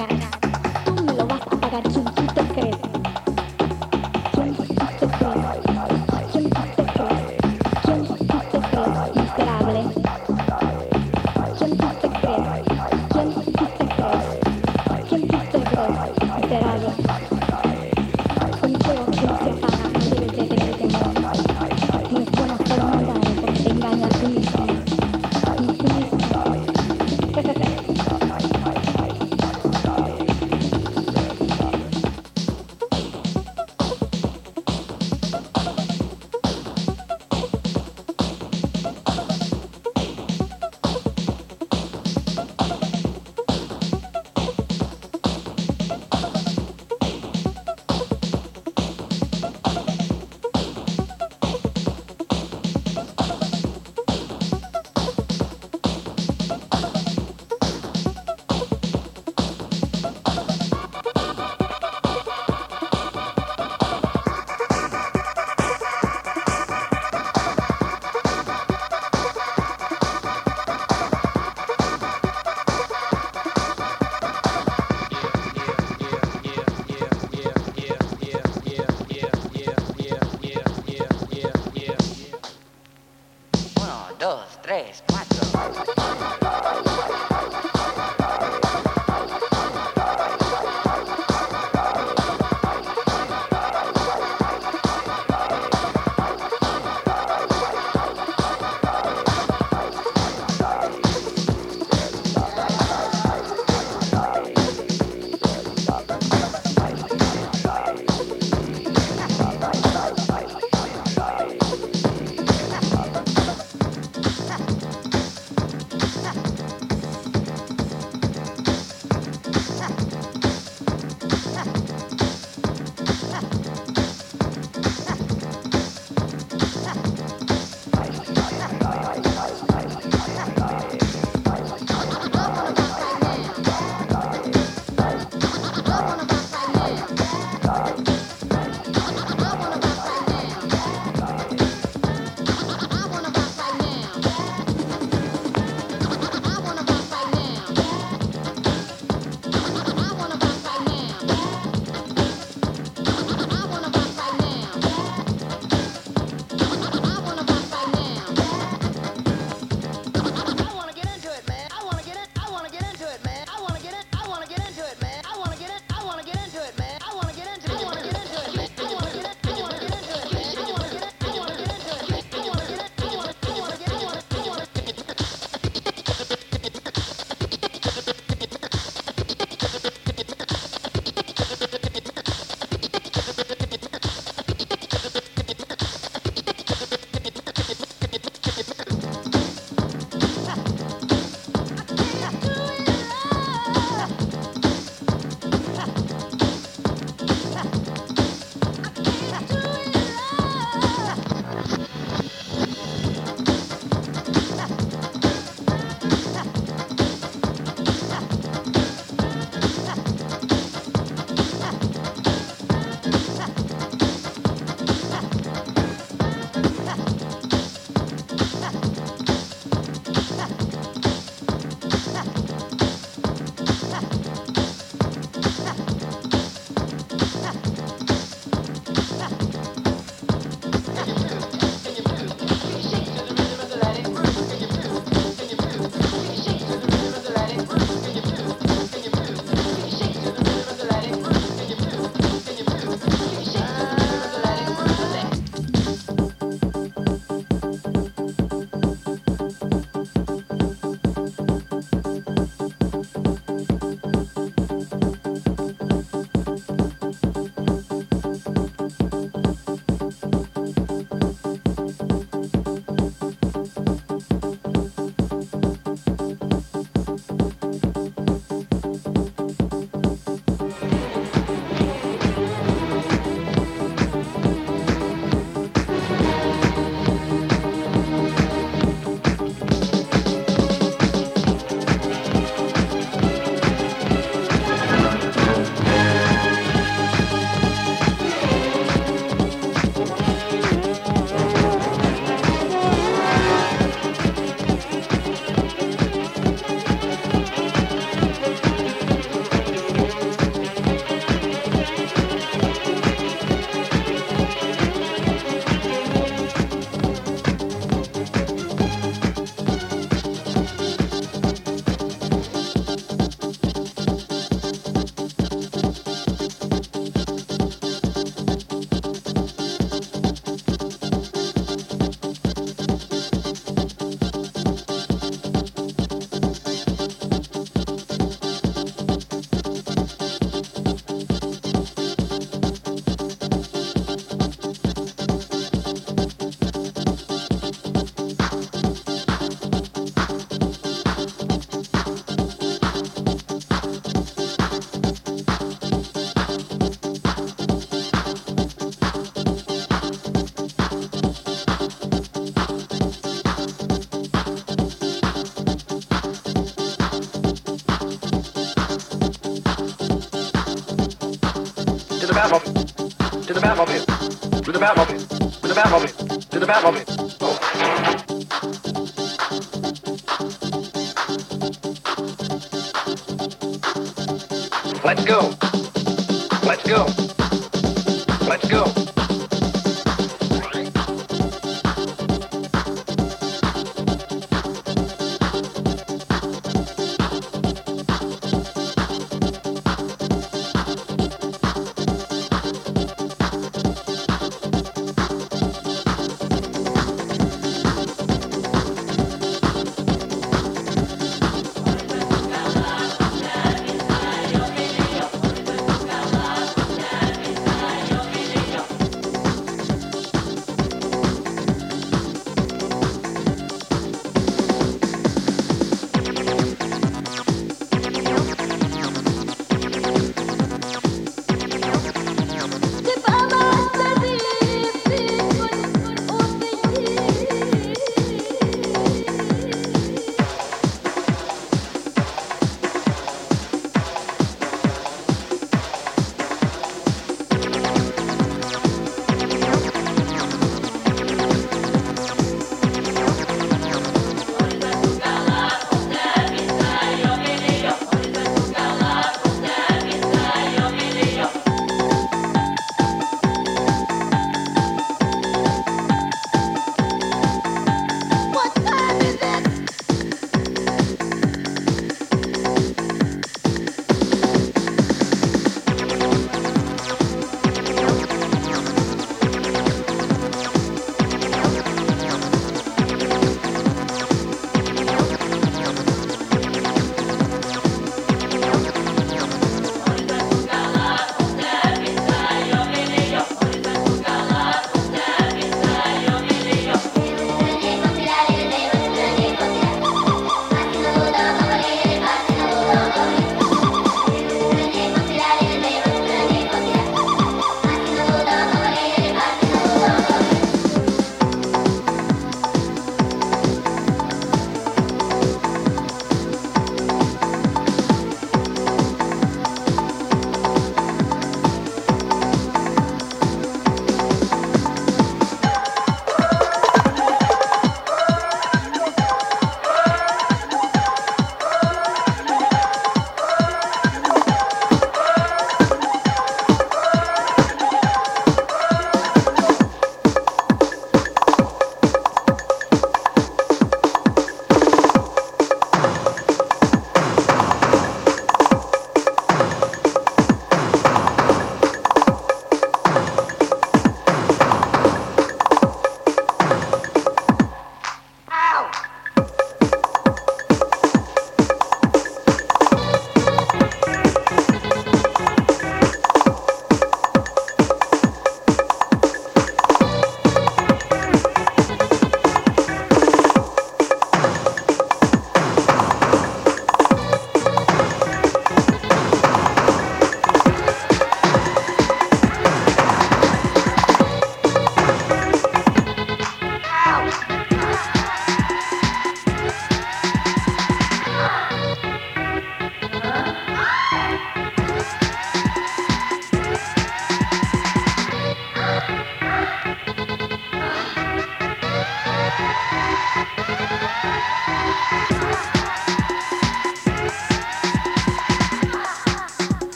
apagar, tú me lo vas a pagar, ¿quién quita? tres. Batmobile. To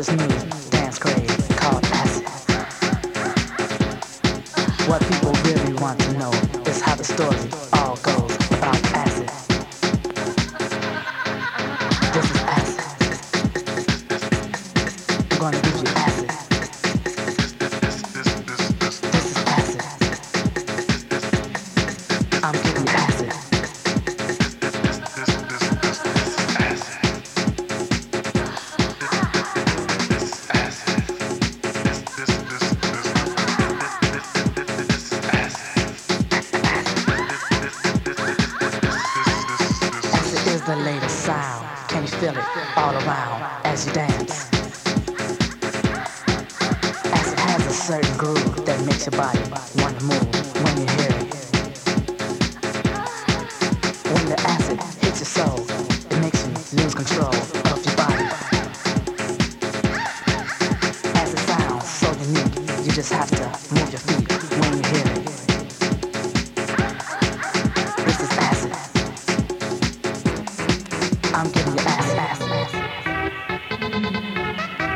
this new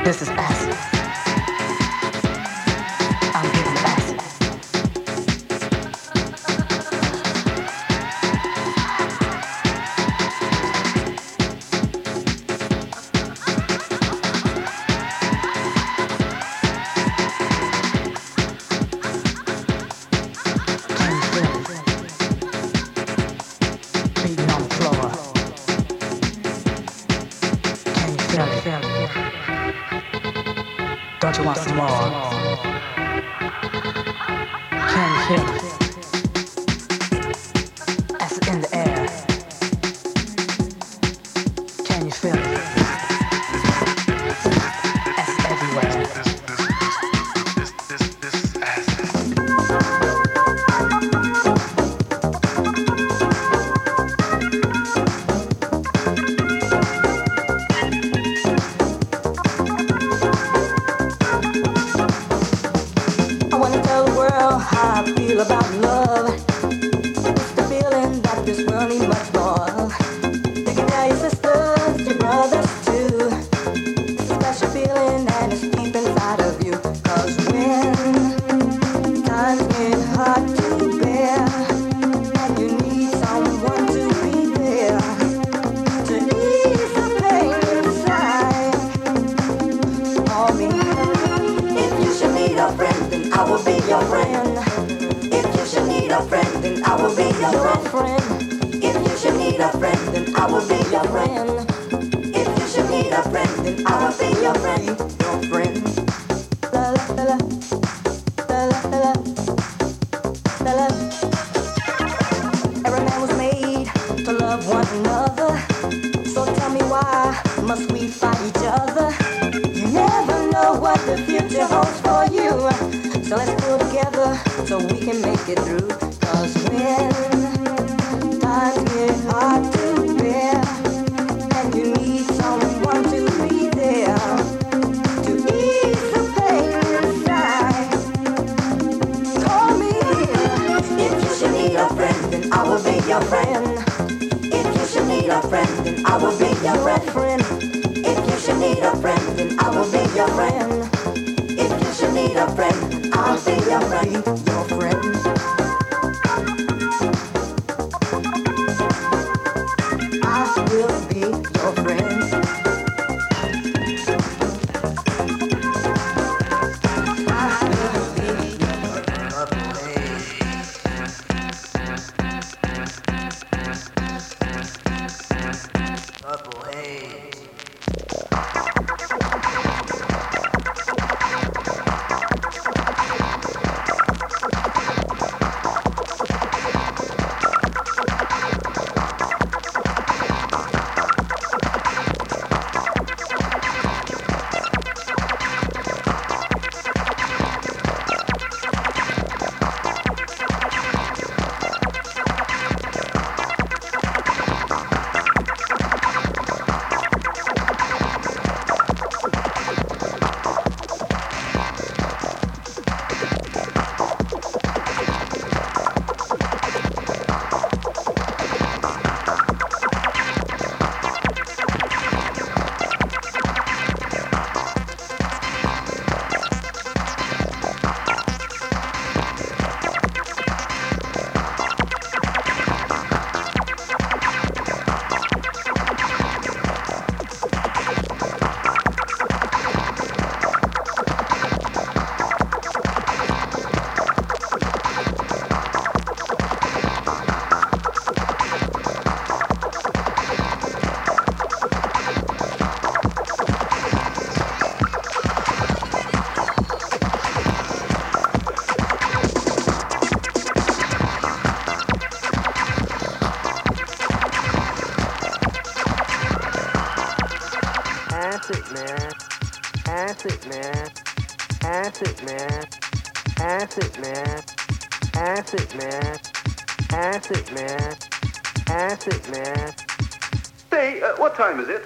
This is It, man. Say, uh, what time is it?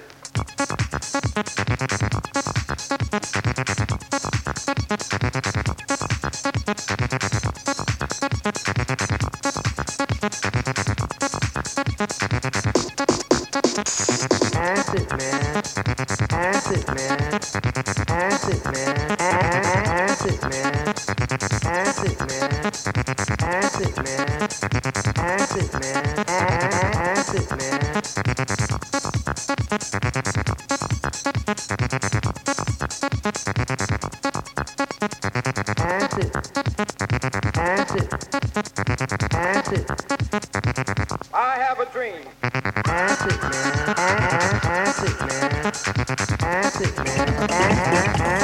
Acid man.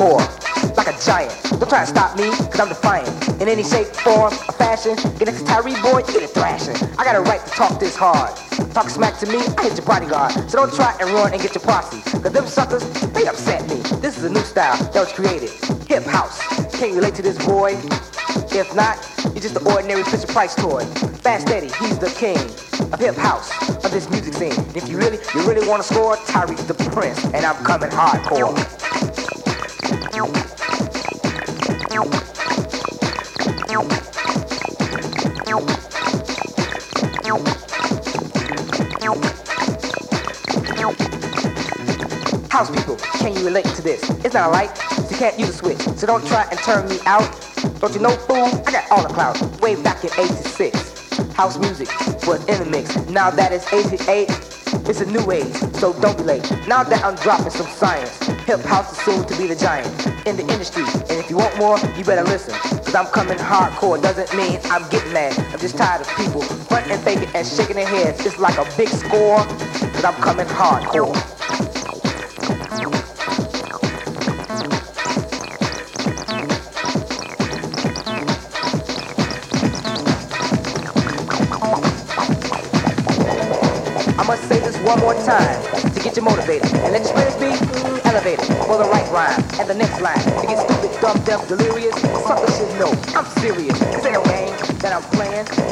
Hardcore, like a giant. Don't try to stop me, cause I'm defiant. In any shape, form, or fashion, get next to Tyree boy, you get it thrashing. I got a right to talk this hard. Talk smack to me, I hit your bodyguard. So don't try and run and get your posse. Cause them suckers, they upset me. This is a new style that was created. Hip house. Can you relate to this boy? If not, you're just an ordinary Fisher Price toy. Fast Eddie, he's the king of hip house, of this music scene. If you really, you really wanna score, Tyree's the prince, and I'm coming hardcore. House people, can you relate to this? It's not a light, you can't use a switch. So don't try and turn me out. Don't you know, fool? I got all the clouds way back in 86. House music was in the mix. Now that it's 88, it's a new age, so don't be late. Now that I'm dropping some science, hip house is soon to be the giant in the industry. And if you want more, you better listen. Cause I'm coming hardcore, doesn't mean I'm getting mad. I'm just tired of people fronting faking and shaking their heads. It's like a big score, cause I'm coming hardcore. One more time to get you motivated and let your spirits be elevated for the right rhyme and the next line. To get stupid, dumb, deaf, delirious, suckers should know I'm serious. Ain't no game that I'm playing.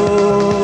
Senhor.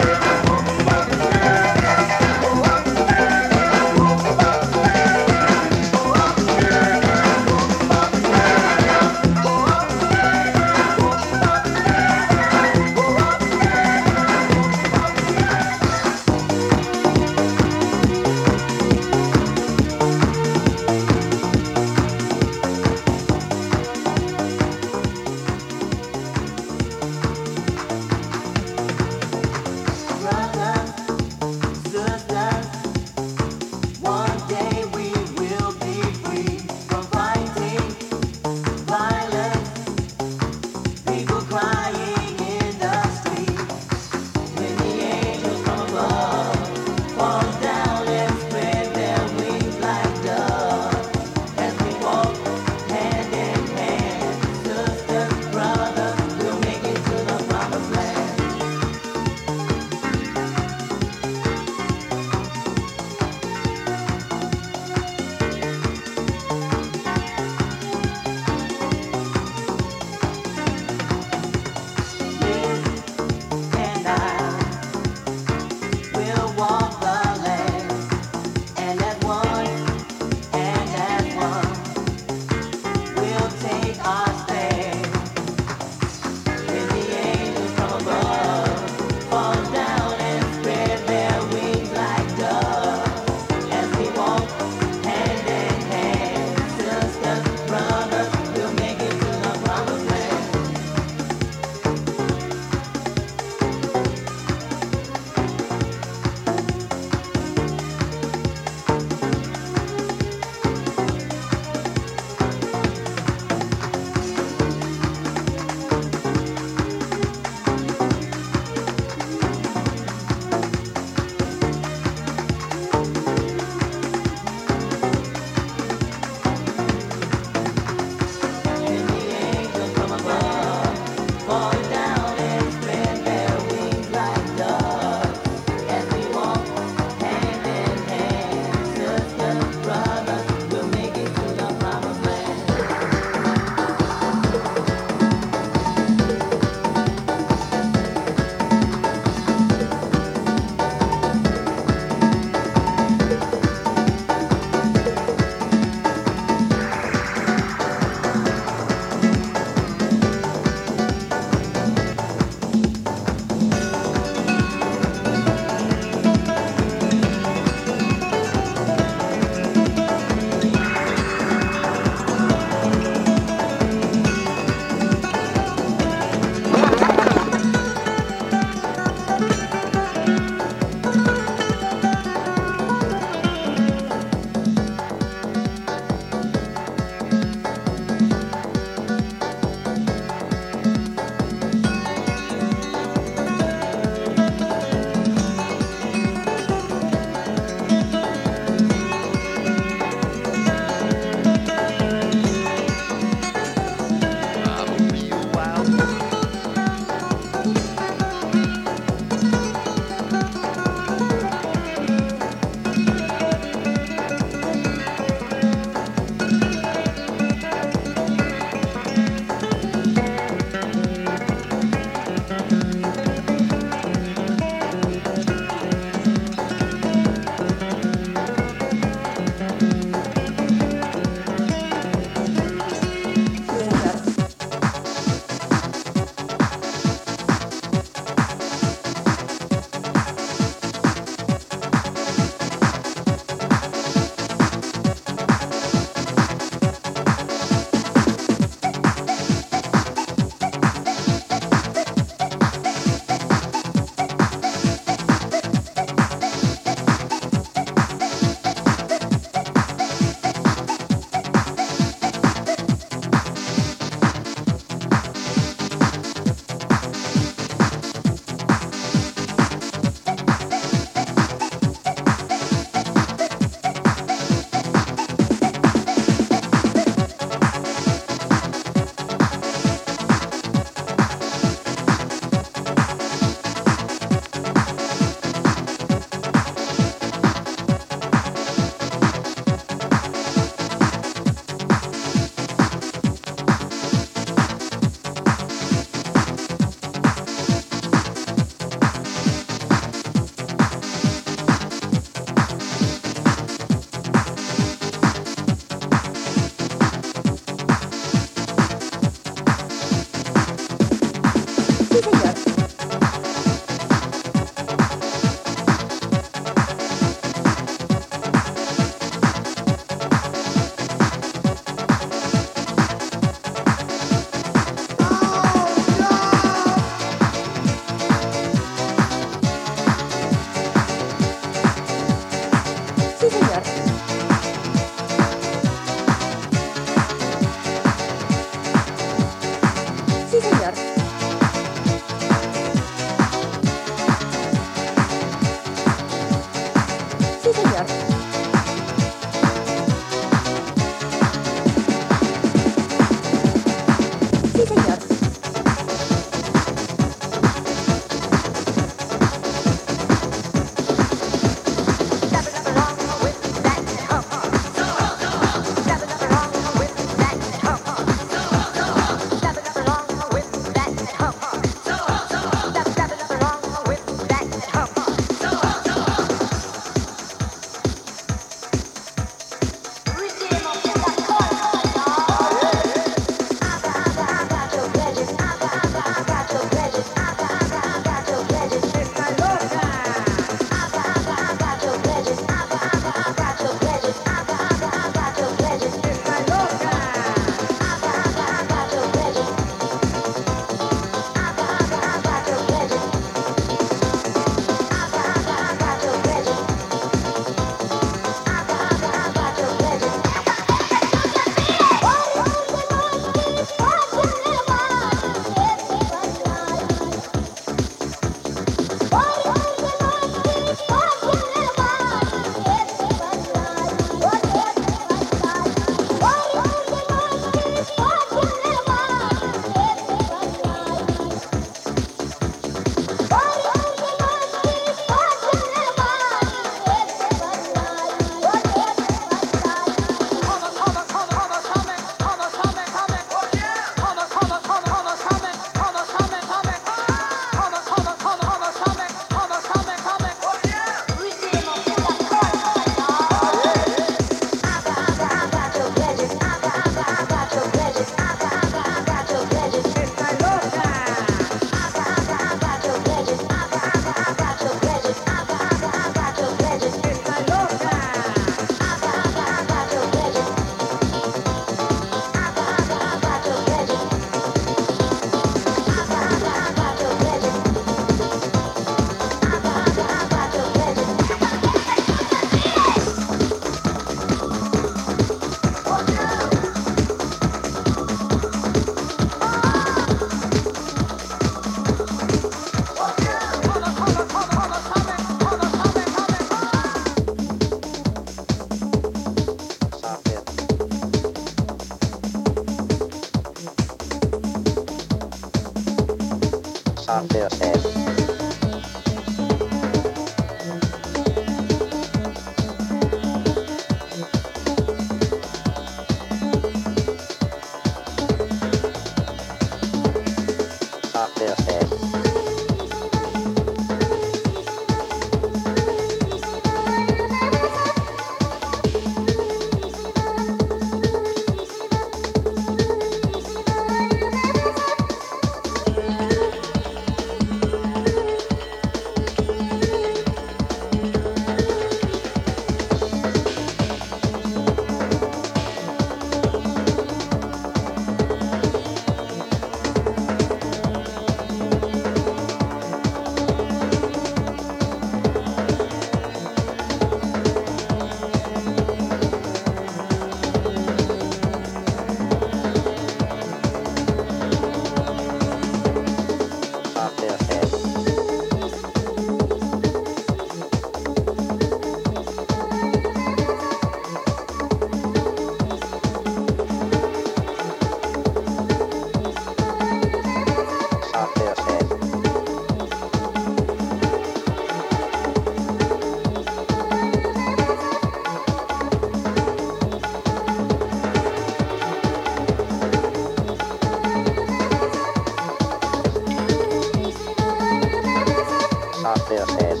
APCs.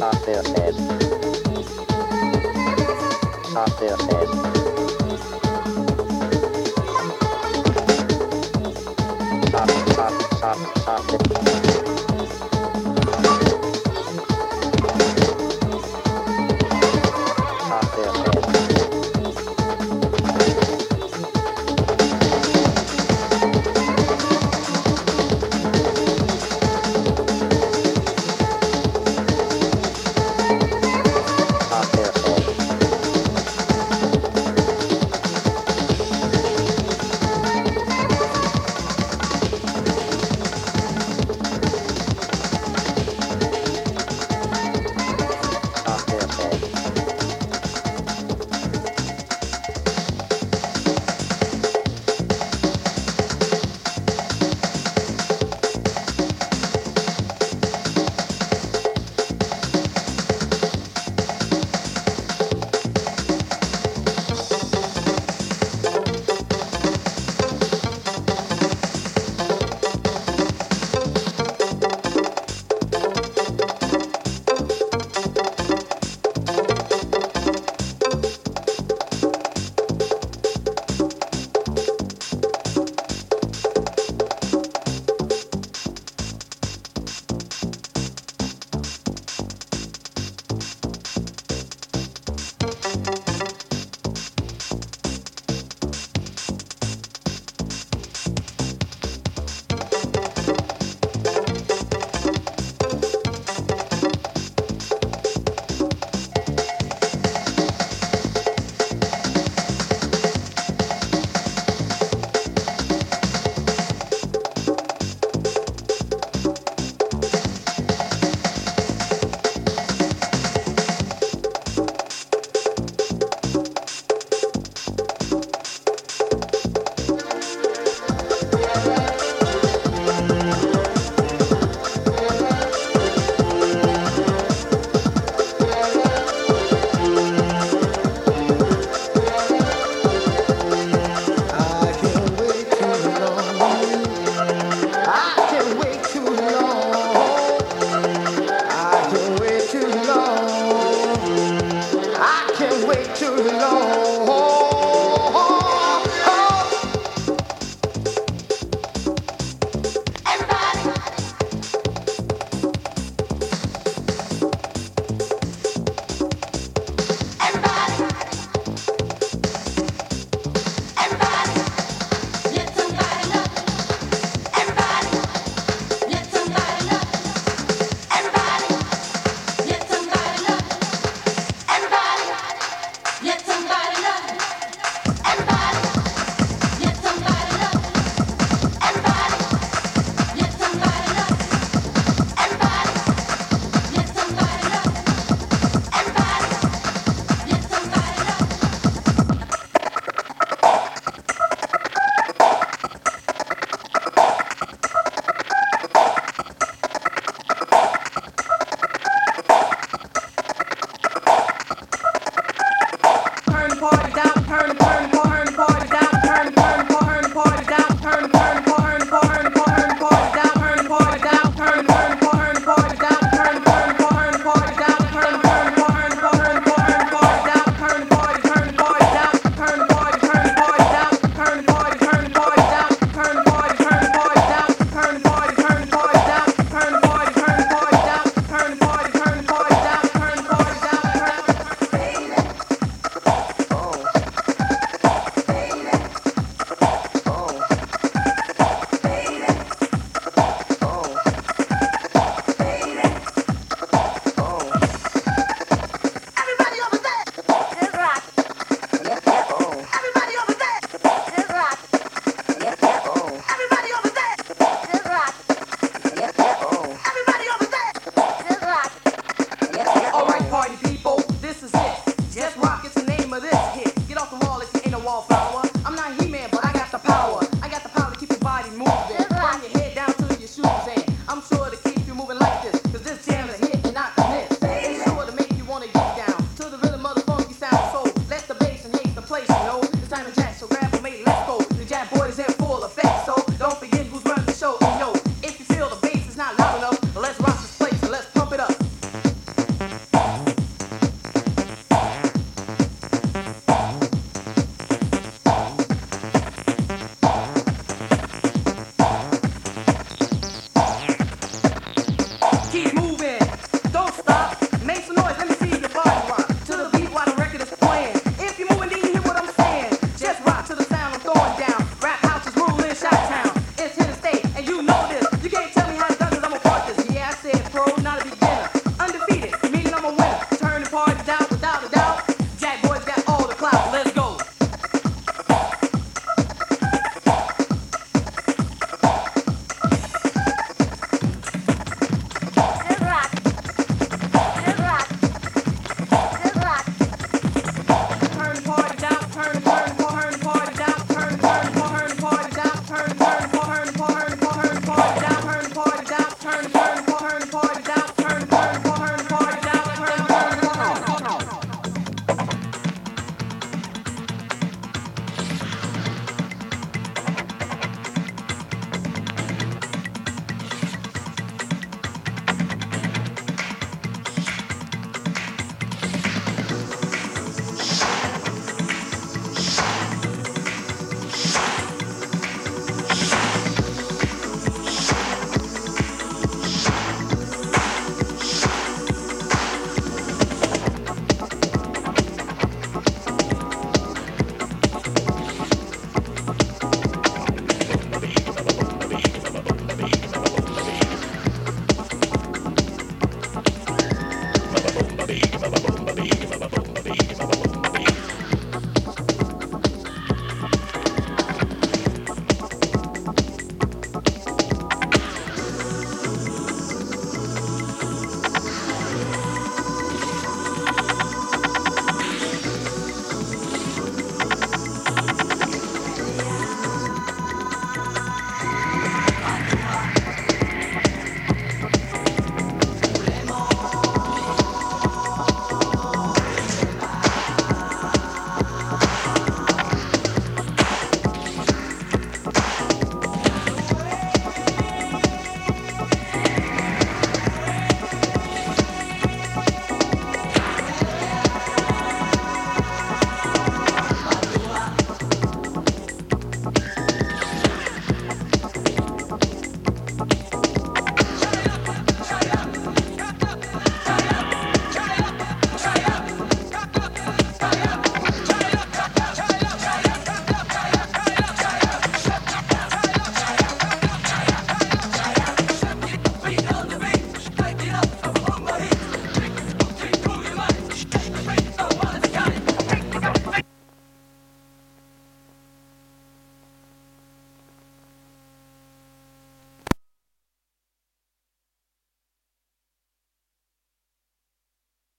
APCs. APCs.